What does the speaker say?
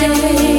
say